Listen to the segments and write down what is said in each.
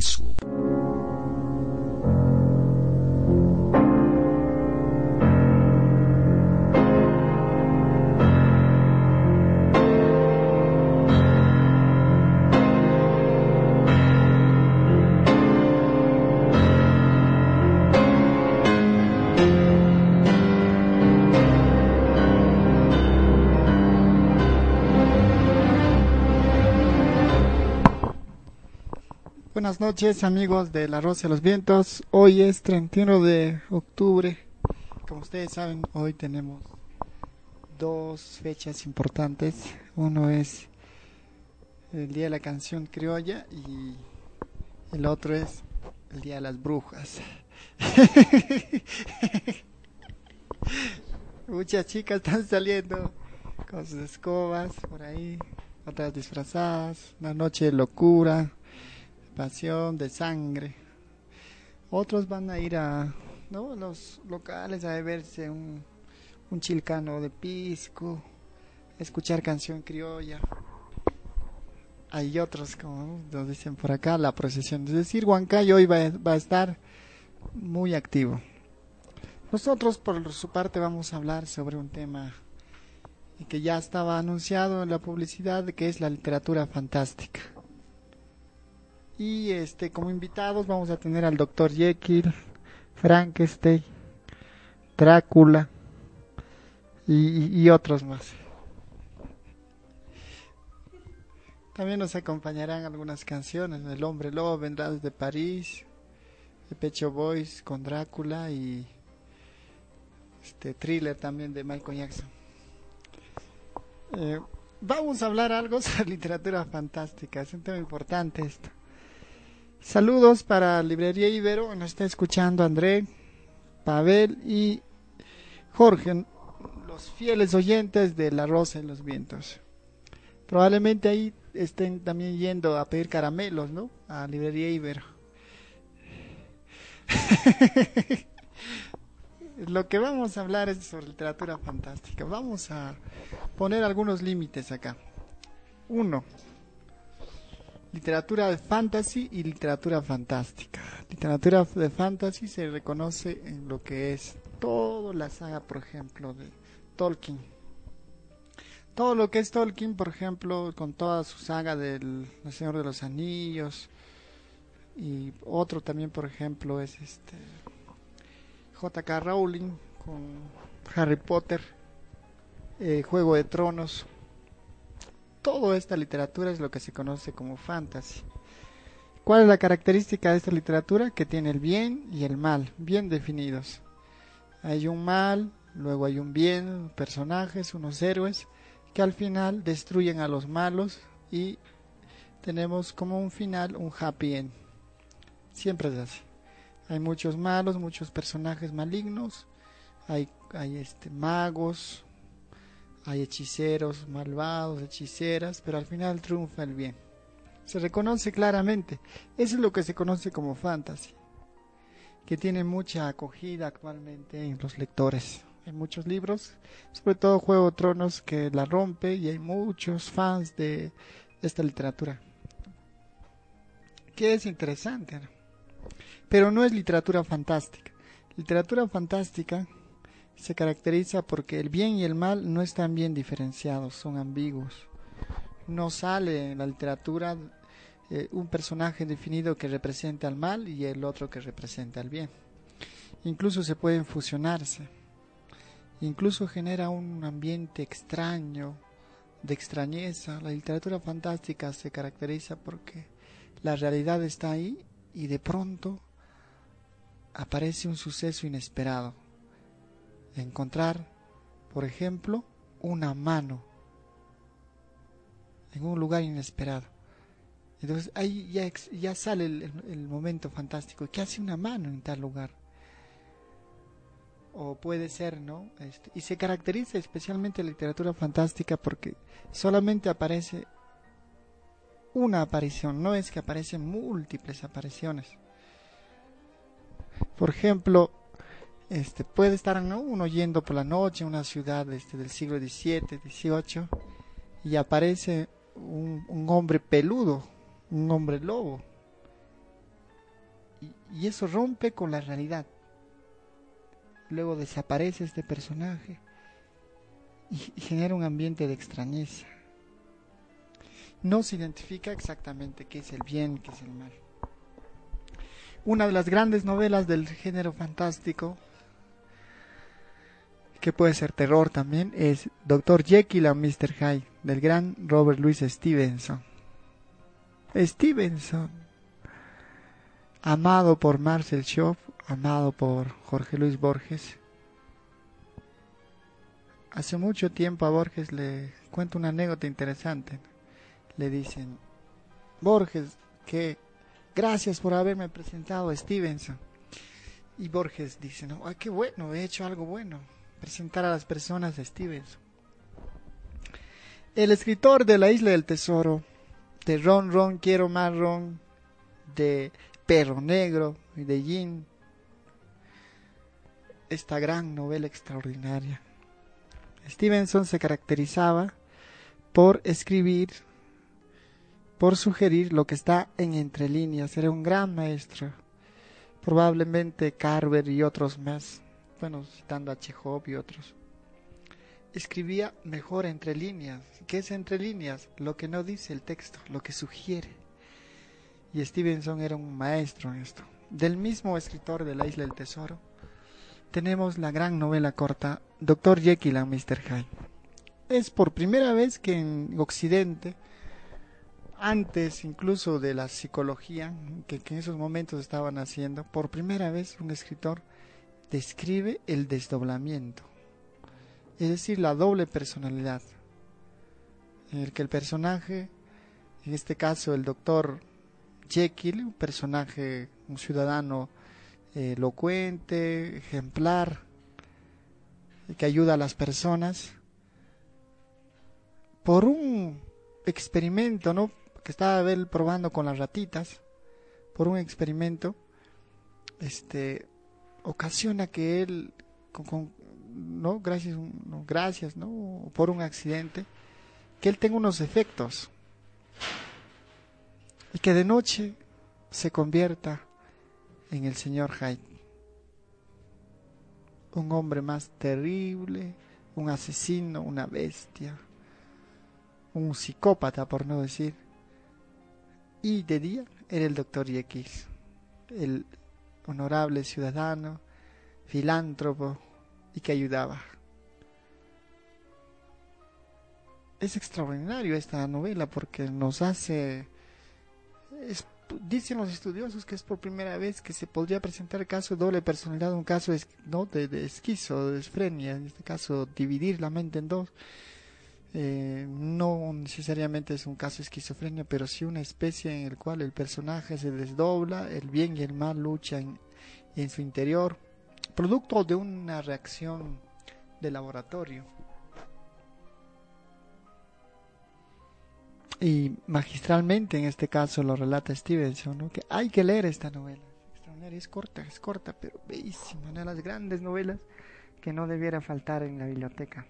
Sul. Buenas noches amigos de La Rosa de los Vientos. Hoy es 31 de octubre. Como ustedes saben, hoy tenemos dos fechas importantes. Uno es el Día de la Canción Criolla y el otro es el Día de las Brujas. Muchas chicas están saliendo con sus escobas por ahí, otras disfrazadas, una noche de locura pasión de sangre. Otros van a ir a ¿no? los locales a beberse un, un chilcano de pisco, escuchar canción criolla. Hay otros, como nos dicen por acá, la procesión. Es decir, Huancayo hoy va, va a estar muy activo. Nosotros, por su parte, vamos a hablar sobre un tema que ya estaba anunciado en la publicidad, que es la literatura fantástica. Y este, como invitados vamos a tener al Dr. Jekyll, Frankenstein, Drácula y, otros más. También nos acompañarán algunas canciones. El Hombre Lobo vendrá desde París, The Pecho Boys con Drácula y este thriller también de Michael Jackson. Eh, vamos a hablar algo sobre literatura fantástica. Es un tema importante esto. Saludos para Librería Ibero, nos está escuchando André, Pavel y Jorge, los fieles oyentes de La Rosa en los Vientos. Probablemente ahí estén también yendo a pedir caramelos, ¿no? A Librería Ibero. Lo que vamos a hablar es sobre literatura fantástica. Vamos a poner algunos límites acá. Uno, literatura de fantasy y literatura fantástica. Literatura de fantasy se reconoce en lo que es toda la saga, por ejemplo, de Tolkien. Todo lo que es Tolkien, por ejemplo, con toda su saga del El Señor de los Anillos y otro también, por ejemplo, es este J.K. Rowling con Harry Potter, eh, Juego de Tronos, toda esta literatura es lo que se conoce como fantasy. ¿Cuál es la característica de esta literatura? Que tiene el bien y el mal bien definidos. Hay un mal, luego hay un bien, personajes, unos héroes, que al final destruyen a los malos y tenemos como un final un happy end. Siempre es así. Hay muchos malos, muchos personajes malignos, hay, hay este, magos, hay hechiceros malvados, hechiceras, pero al final triunfa el bien. Se reconoce claramente. Eso es lo que se conoce como fantasy, que tiene mucha acogida actualmente en los lectores. Hay muchos libros, sobre todo Juego de Tronos, que la rompe y hay muchos fans de esta literatura. Que es interesante, pero no es literatura fantástica. Literatura fantástica se caracteriza porque el bien y el mal no están bien diferenciados, son ambiguos. No sale en la literatura eh, un personaje definido que represente al mal y el otro que represente al bien. Incluso se pueden fusionarse. Incluso genera un ambiente extraño, de extrañeza. La literatura fantástica se caracteriza porque la realidad está ahí y de pronto aparece un suceso inesperado encontrar, por ejemplo, una mano en un lugar inesperado. Entonces ahí ya, ya sale el, momento fantástico. ¿Qué hace una mano en tal lugar? O puede ser, ¿no? Este, y se caracteriza especialmente la literatura fantástica porque solamente aparece una aparición, no es que aparecen múltiples apariciones. Por ejemplo, este, puede estar uno yendo por la noche en una ciudad este, del siglo XVII, XVIII, y aparece un, hombre peludo, un hombre lobo, y eso rompe con la realidad. Luego desaparece este personaje y genera un ambiente de extrañeza. No se identifica exactamente qué es el bien, qué es el mal. Una de las grandes novelas del género fantástico, que puede ser terror también, es Dr. Jekyll and Mr. Hyde, del gran Robert Louis Stevenson. Stevenson, amado por Marcel Schoff, amado por Jorge Luis Borges. Hace mucho tiempo a Borges le cuento una anécdota interesante. Le dicen, Borges, que gracias por haberme presentado a Stevenson. Y Borges dice, no, qué bueno, he hecho algo bueno, presentar a las personas a Stevenson. El escritor de La Isla del Tesoro, de Ron Ron, Quiero Más Ron, de Perro Negro y de Jean, esta gran novela extraordinaria. Stevenson se caracterizaba por escribir, por sugerir lo que está en entre líneas. Era un gran maestro. Probablemente Carver y otros más, bueno, citando a Chekhov y otros. Escribía mejor entre líneas. ¿Qué es entre líneas? Lo que no dice el texto, lo que sugiere. Y Stevenson era un maestro en esto. Del mismo escritor de La Isla del Tesoro, tenemos la gran novela corta Dr. Jekyll and Mr. Hyde. Es por primera vez que en Occidente, antes incluso de la psicología, que, en esos momentos estaban haciendo, por primera vez un escritor describe el desdoblamiento, es decir, la doble personalidad, en el que el personaje, en este caso el doctor Jekyll, un personaje, un ciudadano elocuente, ejemplar, que ayuda a las personas, por un experimento, ¿no? Que estaba él probando con las ratitas, por un experimento, este, ocasiona que él, con, no, gracias, gracias, ¿no? Por un accidente, que él tenga unos efectos y que de noche se convierta en el señor Hyde. Un hombre más terrible, un asesino, una bestia, un psicópata por no decir. Y de día era el doctor Jekyll, el honorable ciudadano, filántropo y que ayudaba. Es extraordinario esta novela porque nos hace dicen los estudiosos que es por primera vez que se podría presentar caso de doble personalidad, un caso ¿no? de, de esquizo, de esfrenia, en este caso dividir la mente en dos. Eh, no necesariamente es un caso de esquizofrenia, pero sí una especie en el cual el personaje se desdobla, el bien y el mal luchan en su interior, producto de una reacción de laboratorio. Y magistralmente en este caso lo relata Stevenson, que hay que leer esta novela. Es corta, es corta, pero bellísima, una de las grandes novelas que no debiera faltar en la biblioteca.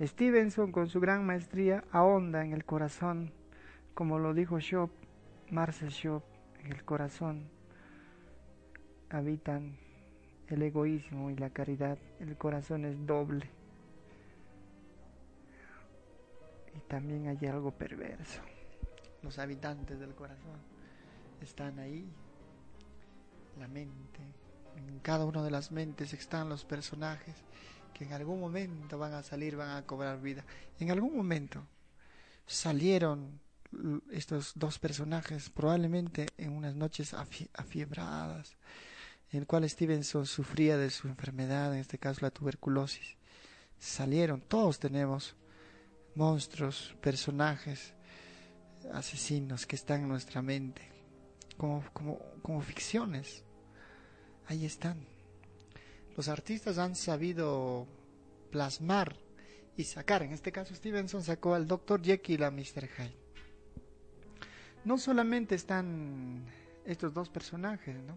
Stevenson, con su gran maestría, ahonda en el corazón, como lo dijo Schopp, Marcel Schopp, en el corazón habitan el egoísmo y la caridad. El corazón es doble. y también hay algo perverso. Los habitantes del corazón están ahí, la mente, en cada una de las mentes están los personajes que en algún momento van a salir, van a cobrar vida. En algún momento salieron estos dos personajes, probablemente en unas noches afiebradas, en el cual Stevenson sufría de su enfermedad, en este caso la tuberculosis. Salieron, todos tenemos monstruos, personajes, asesinos que están en nuestra mente, como, como, como ficciones. Ahí están. Los artistas han sabido plasmar y sacar, en este caso Stevenson sacó al Dr. Jekyll a Mr. Hyde. No solamente están estos dos personajes, ¿no?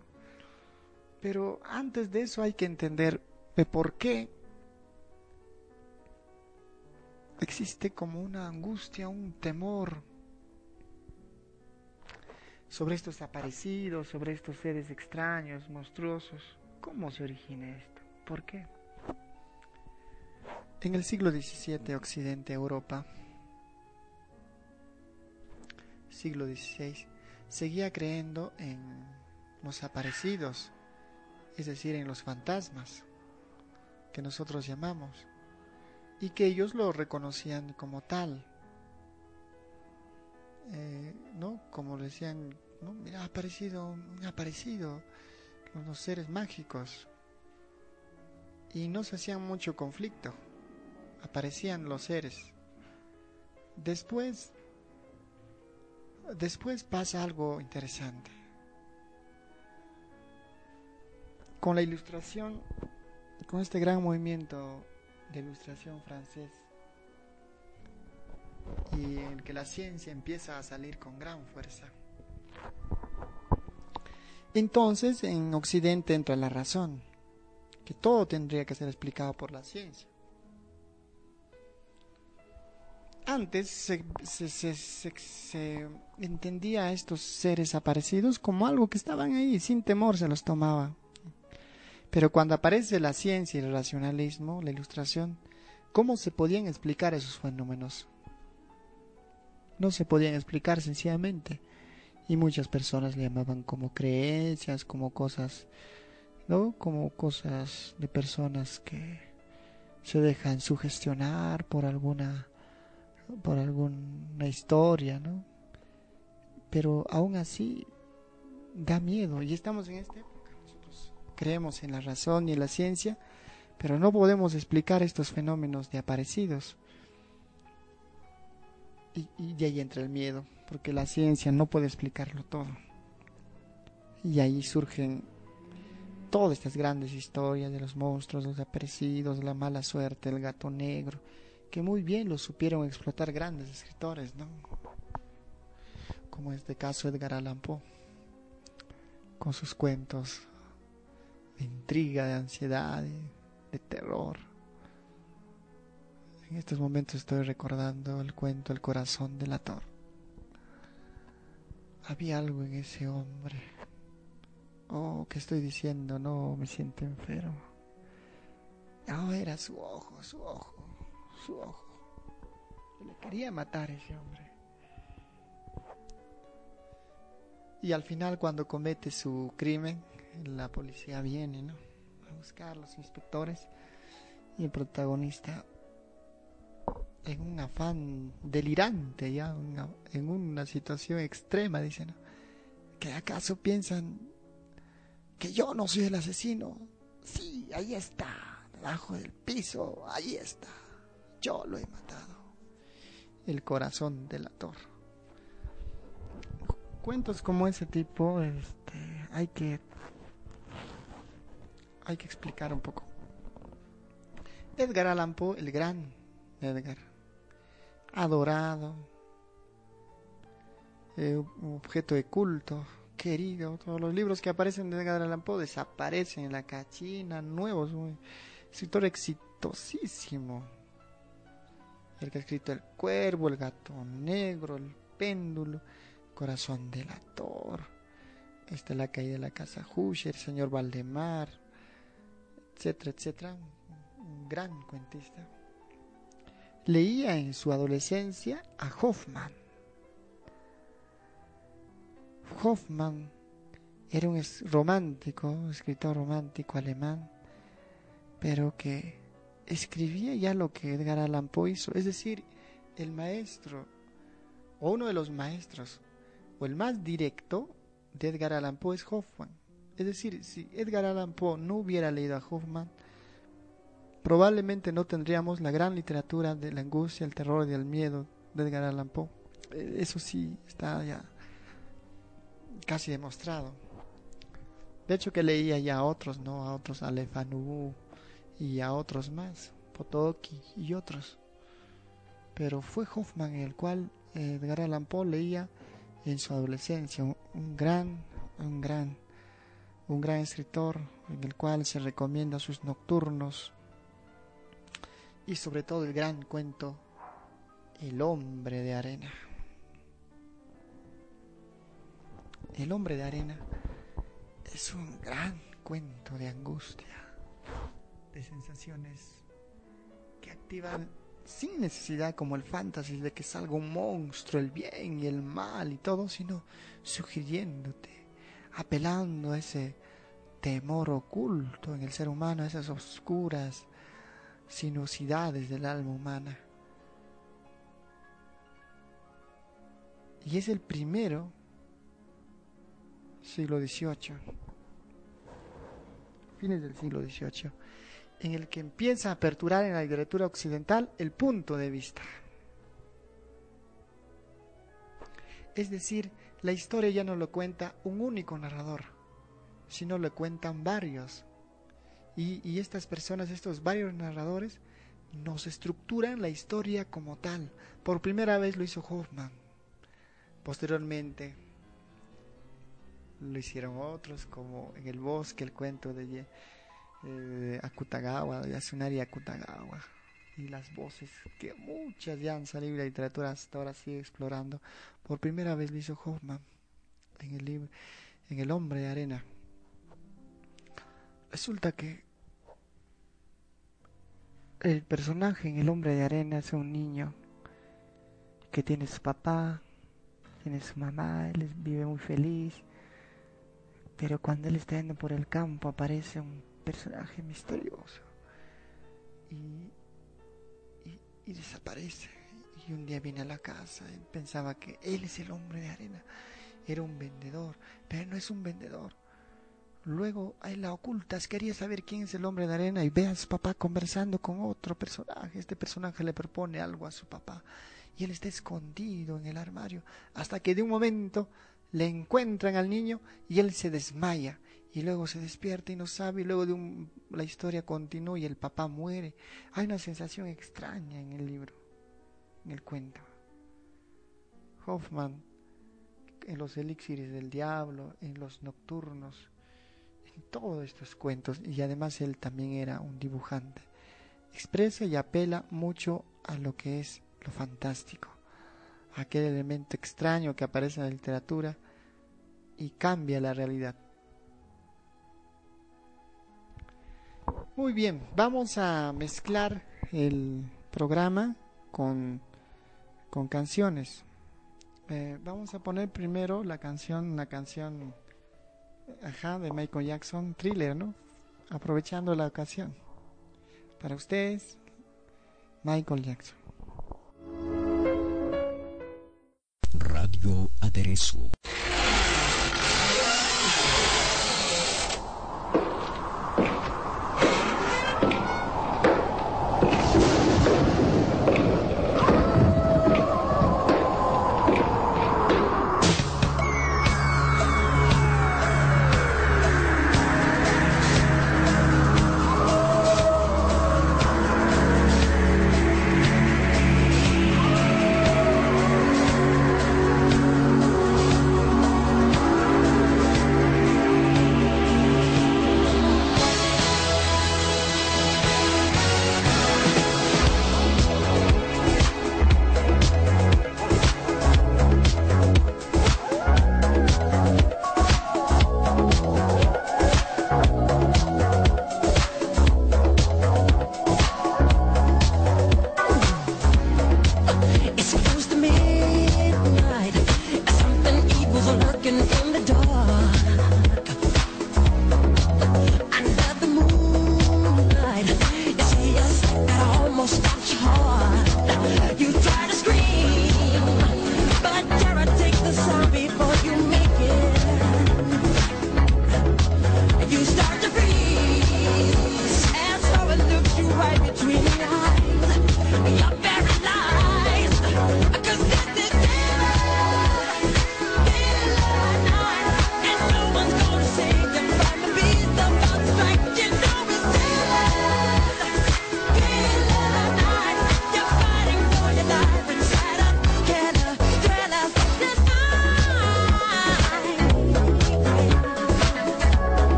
Pero antes de eso hay que entender de por qué existe como una angustia, un temor sobre estos aparecidos, sobre estos seres extraños, monstruosos. ¿Cómo se origina esto? ¿Por qué? En el siglo XVII, Occidente, Europa, siglo XVI, seguía creyendo en los aparecidos, es decir, en los fantasmas que nosotros llamamos, y que ellos lo reconocían como tal. Eh, ¿no? Como decían, ¿no? Mira, ha aparecido, ha aparecido los seres mágicos. Y no se hacían mucho conflicto. Aparecían los seres. Después, después pasa algo interesante. Con la ilustración, con este gran movimiento de ilustración francés, y en que la ciencia empieza a salir con gran fuerza. Entonces en Occidente entra la razón, que todo tendría que ser explicado por la ciencia. Antes se, entendía a estos seres aparecidos como algo que estaban ahí, sin temor se los tomaba. Pero cuando aparece la ciencia y el racionalismo, la ilustración, ¿cómo se podían explicar esos fenómenos? no se podían explicar sencillamente. Y muchas personas le llamaban como creencias, como cosas, ¿no? Como cosas de personas que se dejan sugestionar por alguna por alguna historia, ¿no? Pero aún así da miedo y estamos en esta época. Nosotros creemos en la razón y en la ciencia, pero no podemos explicar estos fenómenos de aparecidos y, de ahí entra el miedo, porque la ciencia no puede explicarlo todo. Y ahí surgen todas estas grandes historias de los monstruos, los aparecidos, la mala suerte, el gato negro, que muy bien lo supieron explotar grandes escritores, ¿no? Como este caso Edgar Allan Poe, con sus cuentos de intriga, de ansiedad, de terror. En estos momentos estoy recordando el cuento El corazón del ator. Había algo en ese hombre. Oh, ¿qué estoy diciendo? No, me siento enfermo. No, era su ojo, su ojo, su ojo. Le quería matar a ese hombre. Y al final, cuando comete su crimen, la policía viene, ¿no? A buscar los inspectores. Y el protagonista en un afán delirante, ya en una situación extrema, dicen, ¿que acaso piensan que yo no soy el asesino? Sí, ahí está, debajo del piso, ahí está, yo lo he matado. El corazón del actor. Cuentos como ese tipo, este, hay que hay que explicar un poco. Edgar Allan Poe, el gran Edgar, adorado, eh, objeto de culto, querido. Todos los libros que aparecen de Edgar Allan Poe desaparecen en la cachina, nuevos. Un escritor exitosísimo. El que ha escrito El Cuervo, El Gato Negro, El Péndulo, Corazón del Ator. Esta La Caída de la Casa Husher, Señor Valdemar, etcétera, etcétera. Un gran cuentista leía en su adolescencia a Hoffman. Hoffman era un romántico, un escritor romántico alemán, pero que escribía ya lo que Edgar Allan Poe hizo, es decir, el maestro, o uno de los maestros, o el más directo de Edgar Allan Poe es Hoffman. Es decir, si Edgar Allan Poe no hubiera leído a Hoffman, probablemente no tendríamos la gran literatura de la angustia, el terror y el miedo de Edgar Allan Poe. Eh, eso sí está ya casi demostrado. De hecho que leía ya a otros, ¿no? A otros, a Lefanu y a otros más, Potoki y otros. Pero fue Hoffman el cual Edgar Allan Poe leía en su adolescencia, un gran, un gran, un gran escritor en el cual se recomienda sus nocturnos, y sobre todo el gran cuento El hombre de arena. El hombre de arena es un gran cuento de angustia, de sensaciones que activan sin necesidad como el fantasy de que salga un monstruo, el bien y el mal y todo, sino sugiriéndote, apelando a ese temor oculto en el ser humano, a esas oscuras sinuosidades del alma humana. Y es el primero siglo XVIII, fines del siglo XVIII, en el que empieza a aperturar en la literatura occidental el punto de vista. Es decir, la historia ya no lo cuenta un único narrador, sino lo cuentan varios. Y, estas personas, estos varios narradores, nos estructuran la historia como tal. Por primera vez lo hizo Hoffman. Posteriormente lo hicieron otros, como en el bosque, el cuento de eh, Akutagawa, de Yasunari Akutagawa, y las voces que muchas ya han salido de la literatura hasta ahora sigue explorando. Por primera vez lo hizo Hoffman en el libro, en El hombre de arena. Resulta que el personaje en El hombre de arena es un niño que tiene su papá, tiene su mamá, él vive muy feliz pero cuando él está yendo por el campo aparece un personaje misterioso y, y, desaparece. Y un día viene a la casa y pensaba que él es el hombre de arena. Era un vendedor, pero no es un vendedor. Luego ahí la ocultas, quería saber quién es el hombre de arena y ve a su papá conversando con otro personaje. Este personaje le propone algo a su papá y él está escondido en el armario hasta que de un momento le encuentran al niño y él se desmaya y luego se despierta y no sabe y luego de un, la historia continúa y el papá muere. Hay una sensación extraña en el libro, en el cuento. Hoffman, en los elixires del diablo, en los nocturnos, todos estos cuentos, y además él también era un dibujante, expresa y apela mucho a lo que es lo fantástico aquel elemento extraño que aparece en la literatura y cambia la realidad. Muy bien, vamos a mezclar el programa con, con canciones. Eh, vamos a poner primero la canción, una canción ajá, de Michael Jackson, Thriller, ¿no? Aprovechando la ocasión. Para ustedes, Michael Jackson. Radio Aderezo.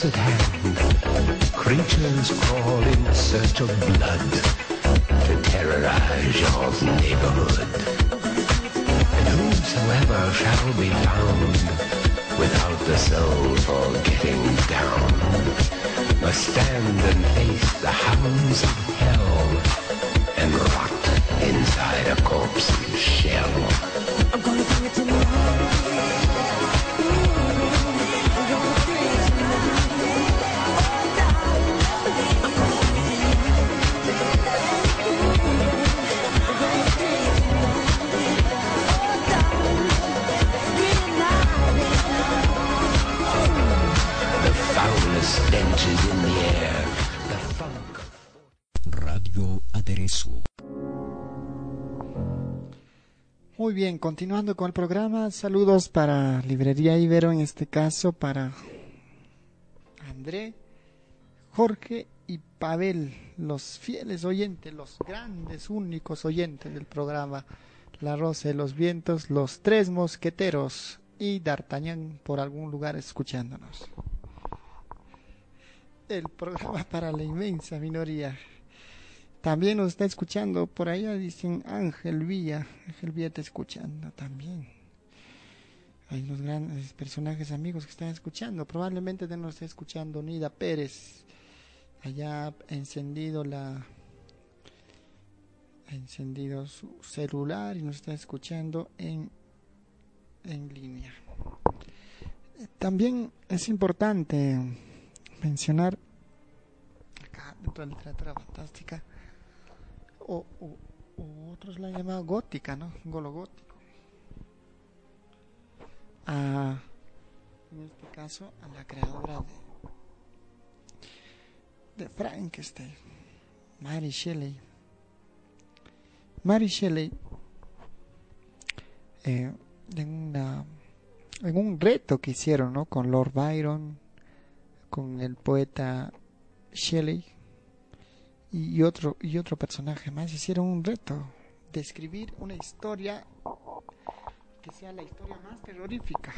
Close at hand, creatures crawl in search of blood to terrorize your neighborhood. And whosoever shall be found without the soul for getting down must stand and face the hounds of hell and rot inside a corpse's shell. I'm gonna bring it to Muy bien, continuando con el programa, saludos para Librería Ibero, en este caso para André, Jorge y Pavel, los fieles oyentes, los grandes, únicos oyentes del programa La Rosa de los Vientos, los tres mosqueteros y D'Artagnan por algún lugar escuchándonos. El programa para la inmensa minoría. También nos está escuchando por allá, dicen Ángel Villa. Ángel Villa está escuchando también. Hay unos grandes personajes amigos que están escuchando. Probablemente de nos esté escuchando Nida Pérez. Allá ha encendido la. Ha encendido su celular y nos está escuchando en, en línea. También es importante mencionar acá dentro de la literatura fantástica o, otros la han llamado gótica, ¿no? Golo gótico. A, en este caso, a la creadora de, de Frankenstein, Mary Shelley. Mary Shelley, eh, en, una, en un reto que hicieron, ¿no? Con Lord Byron, con el poeta Shelley, y otro y otro personaje más hicieron un reto de escribir una historia que sea la historia más terrorífica.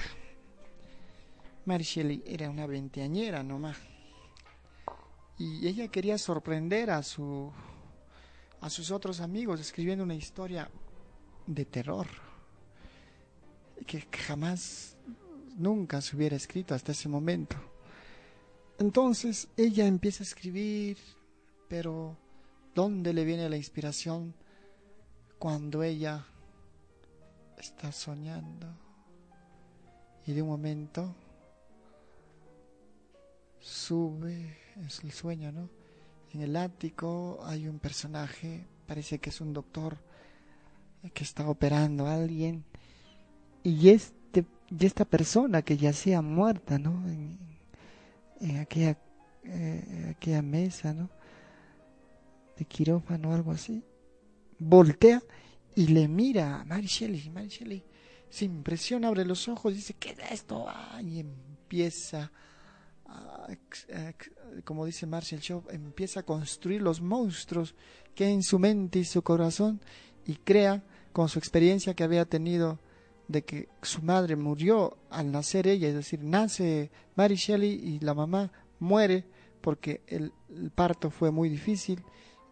Mary Shelley era una veinteañera nomás y ella quería sorprender a su a sus otros amigos escribiendo una historia de terror que jamás nunca se hubiera escrito hasta ese momento. Entonces ella empieza a escribir pero ¿dónde le viene la inspiración cuando ella está soñando? Y de un momento sube, es el sueño, ¿no? En el ático hay un personaje, parece que es un doctor que está operando a alguien y este y esta persona que yacía muerta, ¿no? En, en aquella eh, aquella mesa, ¿no? De quirófano o algo así, voltea y le mira a Mary Shelley. Mary Shelley se impresiona, abre los ojos, dice, ¿qué es esto? Ah, y empieza, a, como dice Marshall Shaw, empieza a construir los monstruos que en su mente y su corazón y crea con su experiencia que había tenido de que su madre murió al nacer ella, es decir, nace Mary Shelley y la mamá muere porque el parto fue muy difícil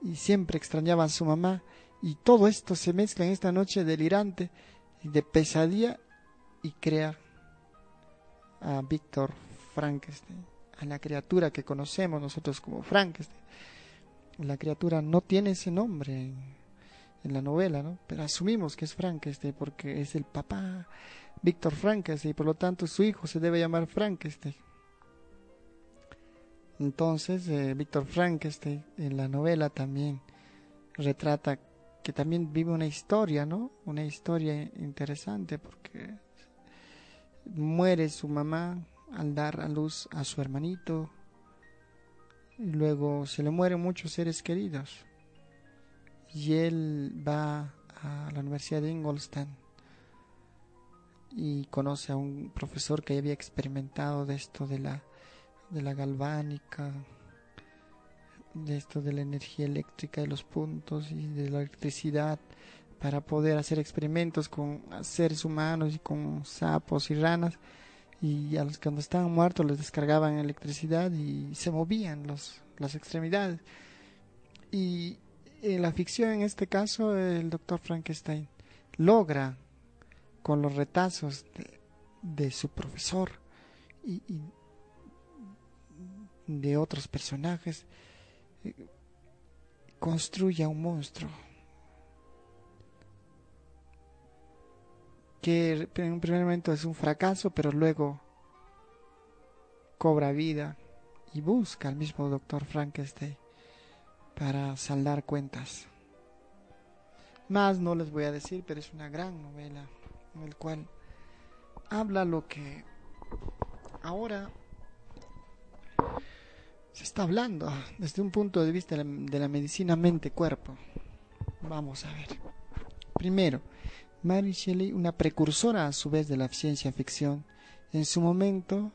y siempre extrañaba a su mamá y todo esto se mezcla en esta noche delirante de pesadilla y crea a Víctor Frankenstein, a la criatura que conocemos nosotros como Frankenstein. La criatura no tiene ese nombre en, en la novela, ¿no? Pero asumimos que es Frankenstein porque es el papá Víctor Frankenstein y por lo tanto su hijo se debe llamar Frankenstein. Entonces, eh, Víctor Frankenstein en la novela también retrata que también vive una historia, ¿no? Una historia interesante porque muere su mamá al dar a luz a su hermanito y luego se le mueren muchos seres queridos y él va a la Universidad de Ingolstadt y conoce a un profesor que había experimentado de esto de la de la galvánica, de esto de la energía eléctrica de los puntos y de la electricidad para poder hacer experimentos con seres humanos y con sapos y ranas y a los que cuando estaban muertos les descargaban electricidad y se movían los, las extremidades. Y en la ficción, en este caso, el doctor Frankenstein logra con los retazos de, de su profesor y, y de otros personajes eh, construye a un monstruo que en un primer momento es un fracaso, pero luego cobra vida y busca al mismo doctor Frankenstein para saldar cuentas. Más no les voy a decir, pero es una gran novela en el cual habla lo que ahora hablando desde un punto de vista de la, de la medicina mente-cuerpo. Vamos a ver. Primero, Mary Shelley, una precursora a su vez de la ciencia ficción, en su momento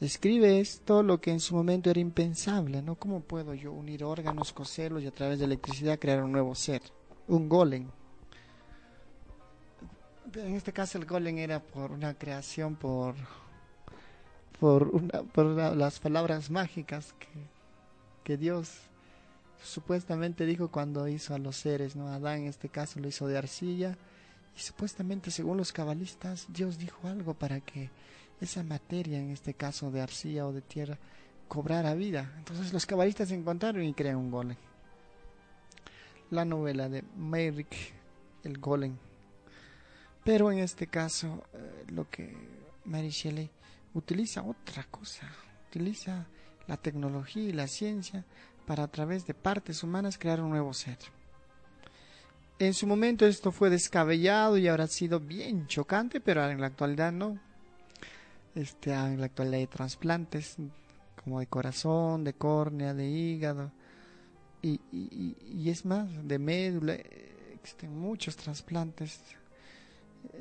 escribe esto lo que en su momento era impensable, ¿no? ¿Cómo puedo yo unir órganos, coserlos y a través de electricidad crear un nuevo ser? Un golem. En este caso el golem era por una creación por por, una, por las palabras mágicas que, que Dios supuestamente dijo cuando hizo a los seres, ¿no? Adán en este caso lo hizo de arcilla y supuestamente según los cabalistas Dios dijo algo para que esa materia, en este caso de arcilla o de tierra, cobrara vida. Entonces los cabalistas se encontraron y crearon un golem. La novela de Merrick, el golem. Pero en este caso eh, lo que Mary Shelley utiliza otra cosa, utiliza la tecnología y la ciencia para a través de partes humanas crear un nuevo ser. En su momento esto fue descabellado y habrá sido bien chocante, pero en la actualidad no. Este, en la actualidad hay trasplantes como de corazón, de córnea, de hígado y, y- y- es más, de médula. eh, Existen muchos trasplantes.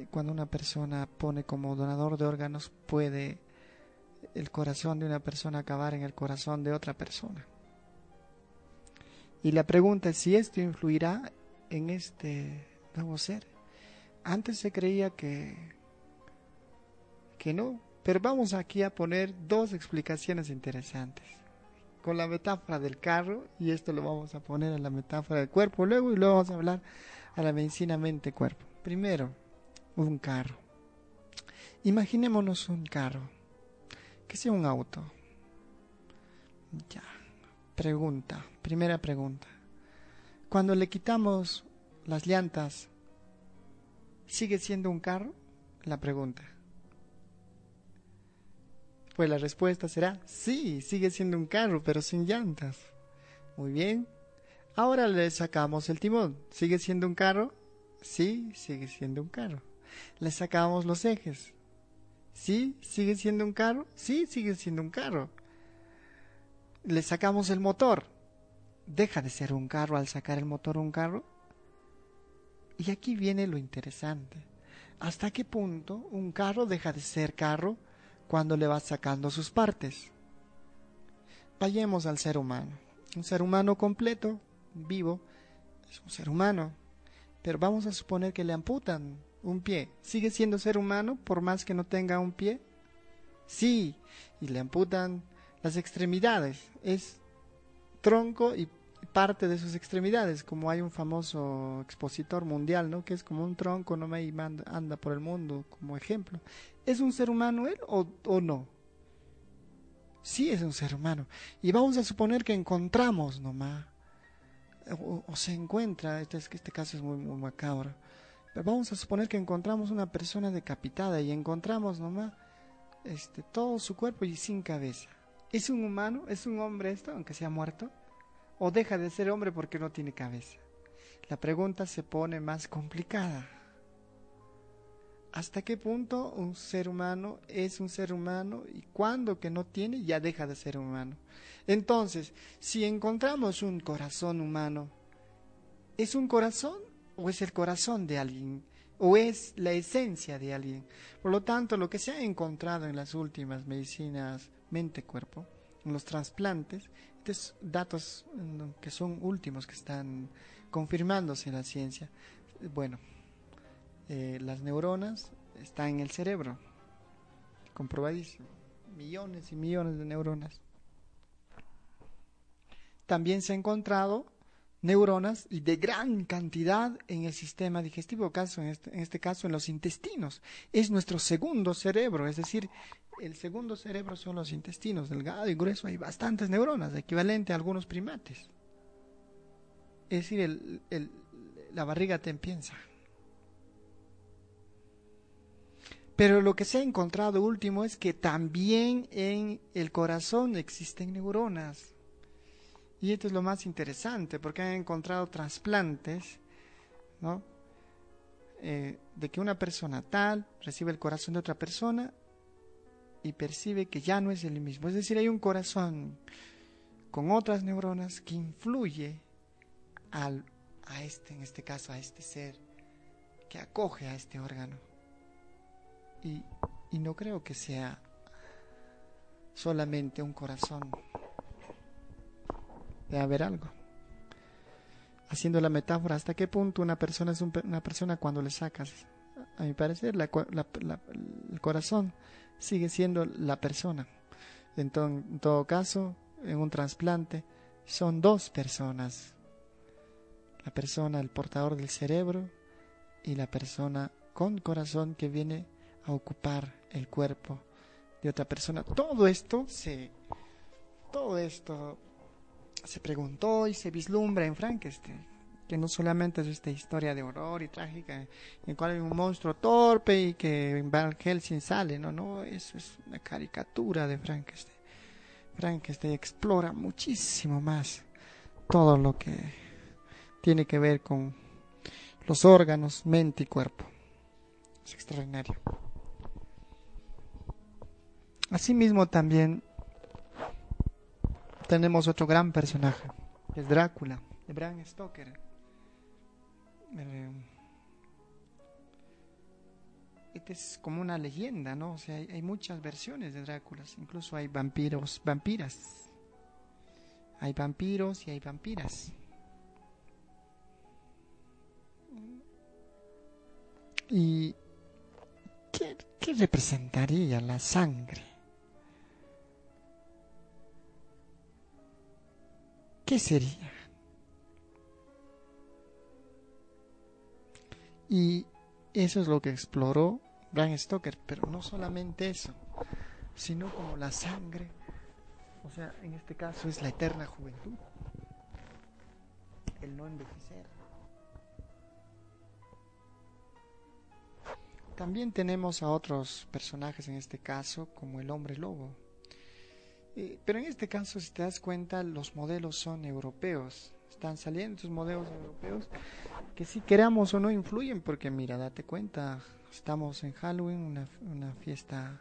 Cuando una persona pone como donador de órganos, puede el corazón de una persona acabar en el corazón de otra persona. Y la pregunta es si esto influirá en este nuevo ser. Antes se creía que que no, pero vamos aquí a poner dos explicaciones interesantes. Con la metáfora del carro y esto lo vamos a poner a la metáfora del cuerpo luego y luego vamos a hablar a la medicina mente cuerpo. Primero, un carro. Imaginémonos un carro, que sea un auto. Ya. Pregunta, primera pregunta. Cuando le quitamos las llantas, ¿sigue siendo un carro? La pregunta. Pues la respuesta será sí, sigue siendo un carro, pero sin llantas. Muy bien. Ahora le sacamos el timón. ¿Sigue siendo un carro? Sí, sigue siendo un carro. Le sacamos los ejes. ¿Sí? ¿Sigue siendo un carro? Sí, sigue siendo un carro. Le sacamos el motor. ¿Deja de ser un carro al sacar el motor un carro? Y aquí viene lo interesante. ¿Hasta qué punto un carro deja de ser carro cuando le vas sacando sus partes? Vayamos al ser humano. Un ser humano completo, vivo, es un ser humano. Pero vamos a suponer que le amputan un pie. ¿Sigue siendo ser humano por más que no tenga un pie? Sí, y le amputan las extremidades. Es tronco y parte de sus extremidades, como hay un famoso expositor mundial, ¿no? Que es como un tronco, no me anda, por el mundo como ejemplo. ¿Es un ser humano él o, o no? Sí es un ser humano. Y vamos a suponer que encontramos nomás, o, o se encuentra, este, este caso es muy, muy macabro, vamos a suponer que encontramos una persona decapitada y encontramos nomás este, todo su cuerpo y sin cabeza. ¿Es un humano? ¿Es un hombre esto, aunque sea muerto? ¿O deja de ser hombre porque no tiene cabeza? La pregunta se pone más complicada. ¿Hasta qué punto un ser humano es un ser humano y cuando que no tiene ya deja de ser humano? Entonces, si encontramos un corazón humano, ¿es un corazón o es el corazón de alguien? ¿O es la esencia de alguien? Por lo tanto, lo que se ha encontrado en las últimas medicinas mente-cuerpo, en los trasplantes, estos datos mm, que son últimos, que están confirmándose en la ciencia, bueno, eh, las neuronas están en el cerebro. comprobadísimo. Millones y millones de neuronas. También se ha encontrado neuronas y de gran cantidad en el sistema digestivo, caso, en, este, en este caso en los intestinos. Es nuestro segundo cerebro, es decir, el segundo cerebro son los intestinos, delgado y grueso, hay bastantes neuronas, equivalente a algunos primates. Es decir, el, el, la barriga te piensa. Pero lo que se ha encontrado último es que también en el corazón existen neuronas. Y esto es lo más interesante, porque han encontrado trasplantes, ¿no? Eh, de que una persona tal recibe el corazón de otra persona y percibe que ya no es el mismo. Es decir, hay un corazón con otras neuronas que influye al, a este, en este caso, a este ser que acoge a este órgano. Y, y no creo que sea solamente un corazón. Debe haber algo. Haciendo la metáfora, ¿hasta qué punto una persona es un, una persona cuando le sacas? A mi parecer, la, la, el corazón sigue siendo la persona. En, en todo caso, en un trasplante, son dos personas. La persona, el portador del cerebro, y la persona con corazón que viene a ocupar el cuerpo de otra persona. Todo esto se, todo esto se preguntó y se vislumbra en Frankenstein, que no solamente es esta historia de horror y trágica, en la cual hay un monstruo torpe y que Van Helsing sale, no, no, eso es una caricatura de Frankenstein. Frankenstein explora muchísimo más todo lo que tiene que ver con los órganos, mente y cuerpo. Es extraordinario. Asimismo también tenemos otro gran personaje, es Drácula, de Bram Stoker. Eh, este es como una leyenda, ¿no? O sea, hay, muchas versiones de Drácula, incluso hay vampiros, vampiras. Hay vampiros y hay vampiras. ¿Y qué, qué representaría la sangre? ¿Qué sería? Y eso es lo que exploró Bram Stoker, pero no solamente eso, sino como la sangre, o sea, en este caso es la eterna juventud, el no envejecer. También tenemos a otros personajes en este caso, como el hombre lobo. Eh, pero en este caso, si te das cuenta, los modelos son europeos. Están saliendo estos modelos europeos que si queramos o no influyen, porque mira, date cuenta, estamos en Halloween, una, una fiesta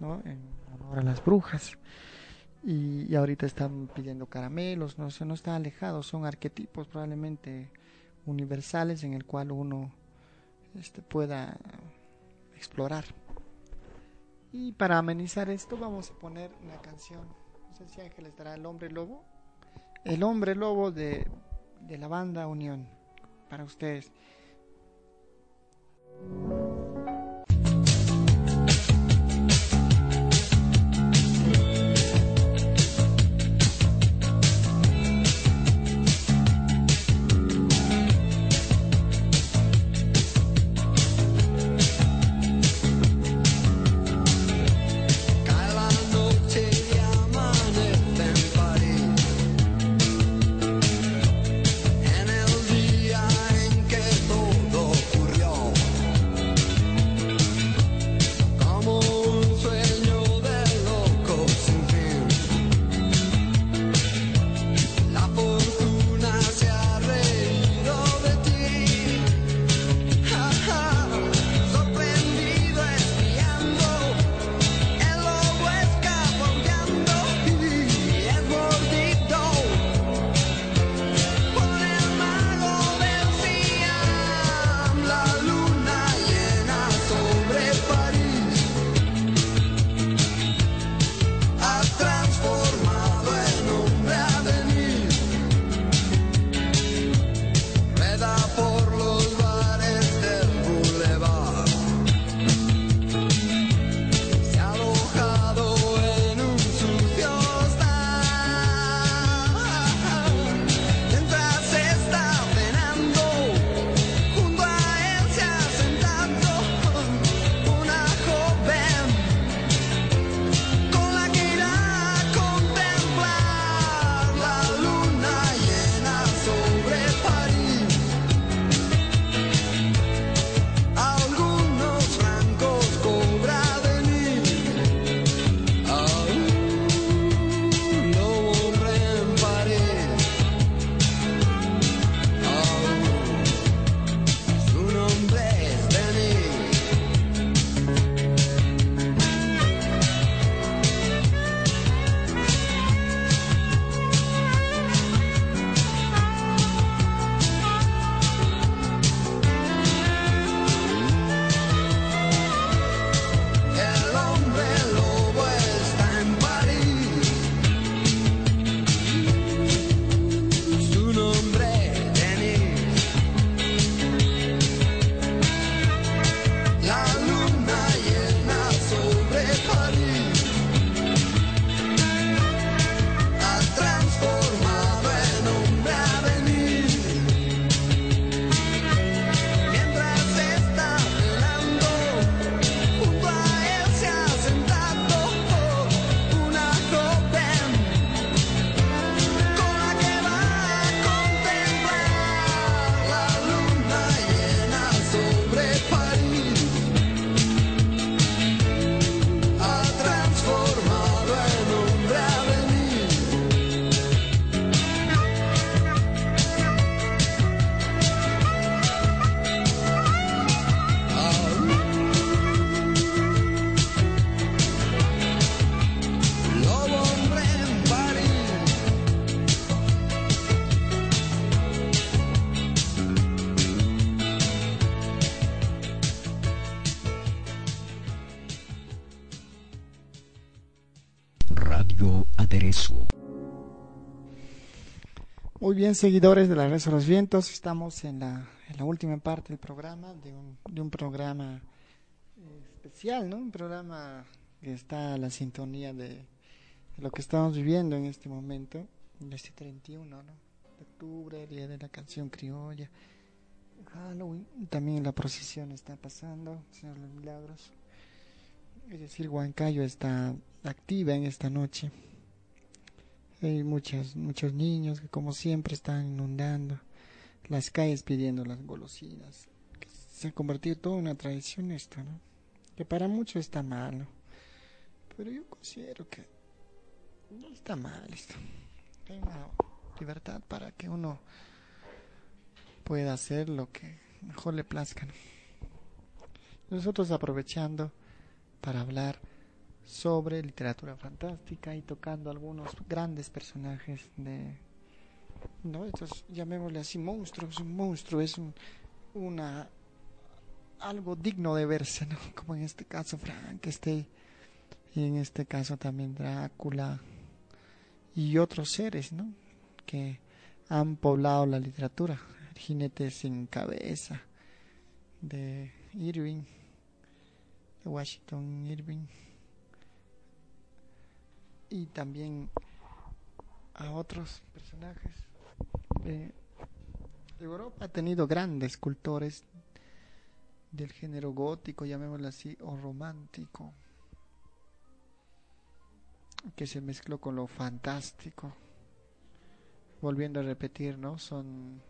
¿no? en honor a las brujas. Y, ahorita están pidiendo caramelos, no, no está alejado, son arquetipos probablemente universales en el cual uno este, pueda explorar. Y para amenizar esto vamos a poner una canción. No sé si Ángeles dará El Hombre Lobo. El Hombre Lobo de, de la banda Unión. Para ustedes. Bien, seguidores de la Red de Vientos, estamos en la, última parte del programa, de un, de un programa eh, especial, ¿no? Un programa que está a la sintonía de, lo que estamos viviendo en este momento, en este 31, ¿no? De octubre, Día de la Canción Criolla, Halloween, también la procesión está pasando, Señor de los Milagros. Es decir, Huancayo está activa en esta noche. Hay muchos, muchos niños que como siempre están inundando las calles pidiendo las golosinas. Se ha convertido todo en una tradición esto, ¿no? Que para muchos está mal, ¿no? Pero yo considero que no está mal esto. Hay una libertad para que uno pueda hacer lo que mejor le plazca. ¿no? Nosotros aprovechando para hablar sobre literatura fantástica y tocando algunos grandes personajes de no estos llamémosle así monstruos. Un monstruo es un, una algo digno de verse no como en este caso Frankenstein y en este caso también Drácula y otros seres no que han poblado la literatura. El jinete sin cabeza de Irving de Washington Irving y también a otros personajes. Eh, Europa ha tenido grandes escultores del género gótico, llamémoslo así, o romántico, que se mezcló con lo fantástico. Volviendo a repetir, ¿no? Son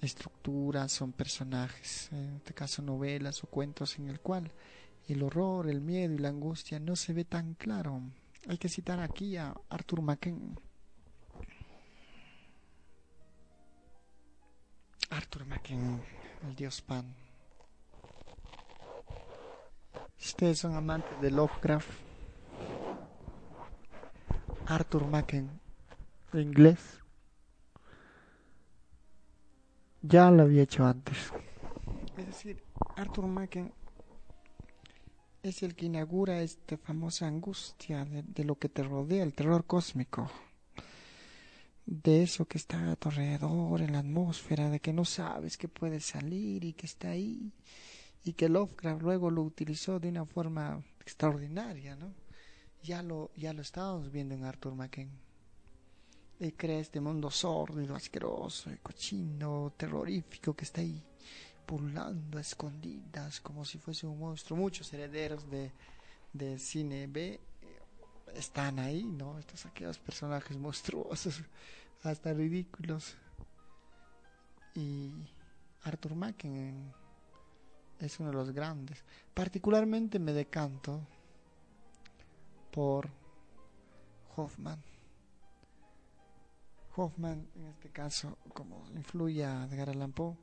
estructuras, son personajes, en este caso novelas o cuentos en el cual el horror, el miedo y la angustia no se ve tan claro. Hay que citar aquí a Arthur Macken. Arthur Macken, el dios Pan. Ustedes son amantes de Lovecraft, Arthur Macken, en inglés, ya lo había hecho antes. Es decir, Arthur Macken es el que inaugura esta famosa angustia de, lo que te rodea, el terror cósmico, de eso que está a tu alrededor, en la atmósfera, de que no sabes que puede salir y que está ahí, y que Lovecraft luego lo utilizó de una forma extraordinaria, ¿no? Ya lo, ya lo estábamos viendo en Arthur Macken. Y crea este mundo sórdido, asqueroso, cochino, terrorífico que está ahí pululando a escondidas como si fuese un monstruo. Muchos herederos de, de cine B están ahí, ¿no? Estos aquellos personajes monstruosos, hasta ridículos. Y Arthur Macken es uno de los grandes. Particularmente me decanto por Hoffman. Hoffman, en este caso, como influye a Edgar Allan Poe,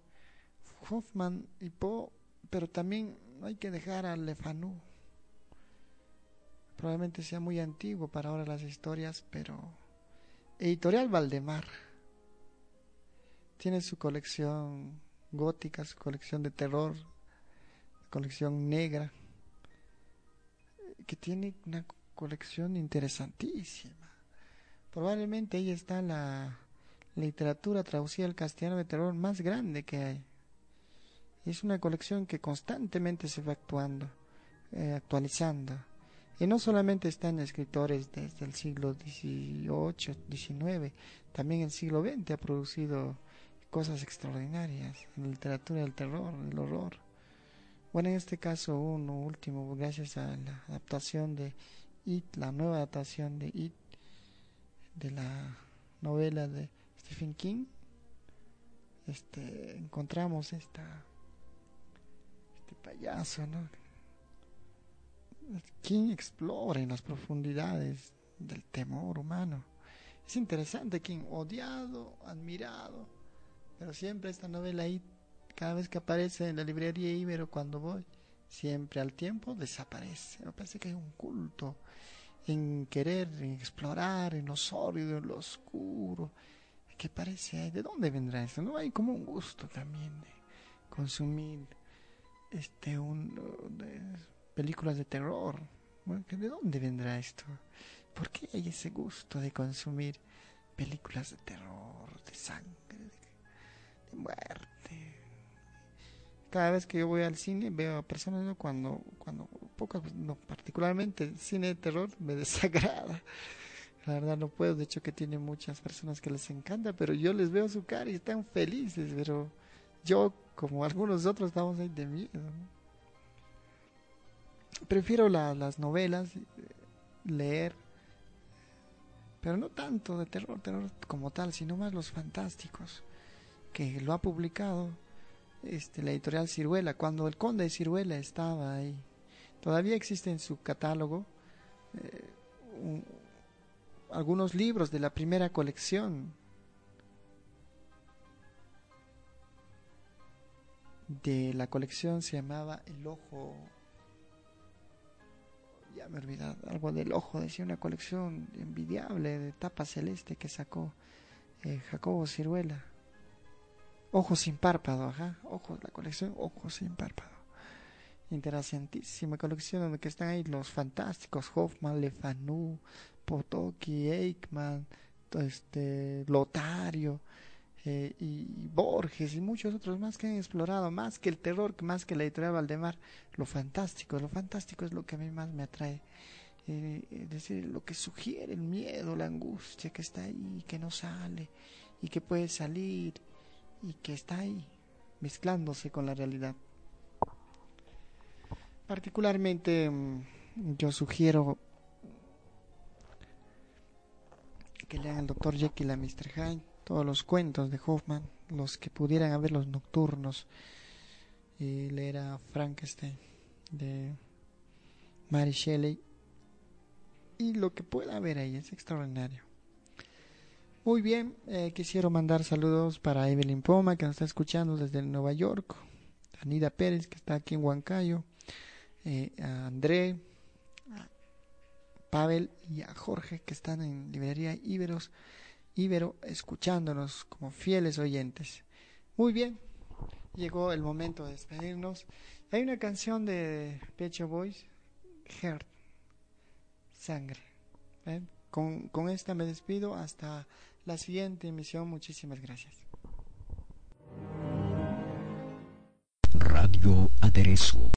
Hoffman y Poe, pero también no hay que dejar a Le Fanu. Probablemente sea muy antiguo para ahora las historias, pero Editorial Valdemar tiene su colección gótica, su colección de terror, colección negra, que tiene una colección interesantísima. Probablemente ahí está la literatura traducida al castellano de terror más grande que hay. Es una colección que constantemente se va actuando, eh, actualizando. Y no solamente están escritores desde el siglo XVIII, XIX, también el siglo XX ha producido cosas extraordinarias en literatura del terror, del horror. Bueno, en este caso uno último, gracias a la adaptación de It, la nueva adaptación de It, de la novela de Stephen King, este, encontramos esta payaso, ¿no? King explora en las profundidades del temor humano. Es interesante, King, odiado, admirado, pero siempre esta novela ahí, cada vez que aparece en la librería Ibero cuando voy, siempre al tiempo desaparece. Me parece que hay un culto en querer en explorar en lo sórdido, en lo oscuro. ¿Qué parece? ¿De dónde vendrá esto? No hay como un gusto también de consumir este un de películas de terror. ¿de dónde vendrá esto? ¿Por qué hay ese gusto de consumir películas de terror, de sangre, de, muerte? Cada vez que yo voy al cine veo a personas ¿no? cuando, cuando pocas, no, particularmente cine de terror me desagrada. La verdad no puedo, de hecho que tiene muchas personas que les encanta, pero yo les veo su cara y están felices, pero yo, como algunos otros, estamos ahí de miedo. Prefiero la- las novelas, eh, leer, pero no tanto de terror, terror como tal, sino más los fantásticos, que lo ha publicado este, la editorial Ciruela, cuando el conde de Ciruela estaba ahí. Todavía existe en su catálogo eh, un- algunos libros de la primera colección de la colección se llamaba El Ojo. Ya me he olvidado algo del ojo decía una colección envidiable de tapa celeste que sacó eh, Jacobo Ciruela. Ojos sin párpado ajá ojos la colección Ojos sin párpado. Interesantísima colección donde que están ahí los fantásticos Hoffman, Lefanu, Potoki, Eichmann, este Lotario eh, y Borges y muchos otros más que han explorado más que el terror, más que la editorial Valdemar, lo fantástico, lo fantástico es lo que a mí más me atrae. Eh, es decir, lo que sugiere el miedo, la angustia que está ahí, que no sale y que puede salir y que está ahí, mezclándose con la realidad. Particularmente mm, yo sugiero que lean el Dr. Jekyll a Mr. Hyde, todos los cuentos de Hoffman, los que pudieran haber los nocturnos, y leer a Frankenstein de Mary Shelley, y lo que pueda haber ahí es extraordinario. Muy bien, eh, quisiera mandar saludos para Evelyn Poma, que nos está escuchando desde Nueva York, Anida Pérez, que está aquí en Huancayo, eh, a André, a Pavel y a Jorge, que están en librería Iberos, Ibero, escuchándonos como fieles oyentes. Muy bien, llegó el momento de despedirnos. Hay una canción de Pecho Boys, Heart, Sangre. Con, con esta me despido hasta la siguiente emisión. Muchísimas gracias. Radio Aderezo.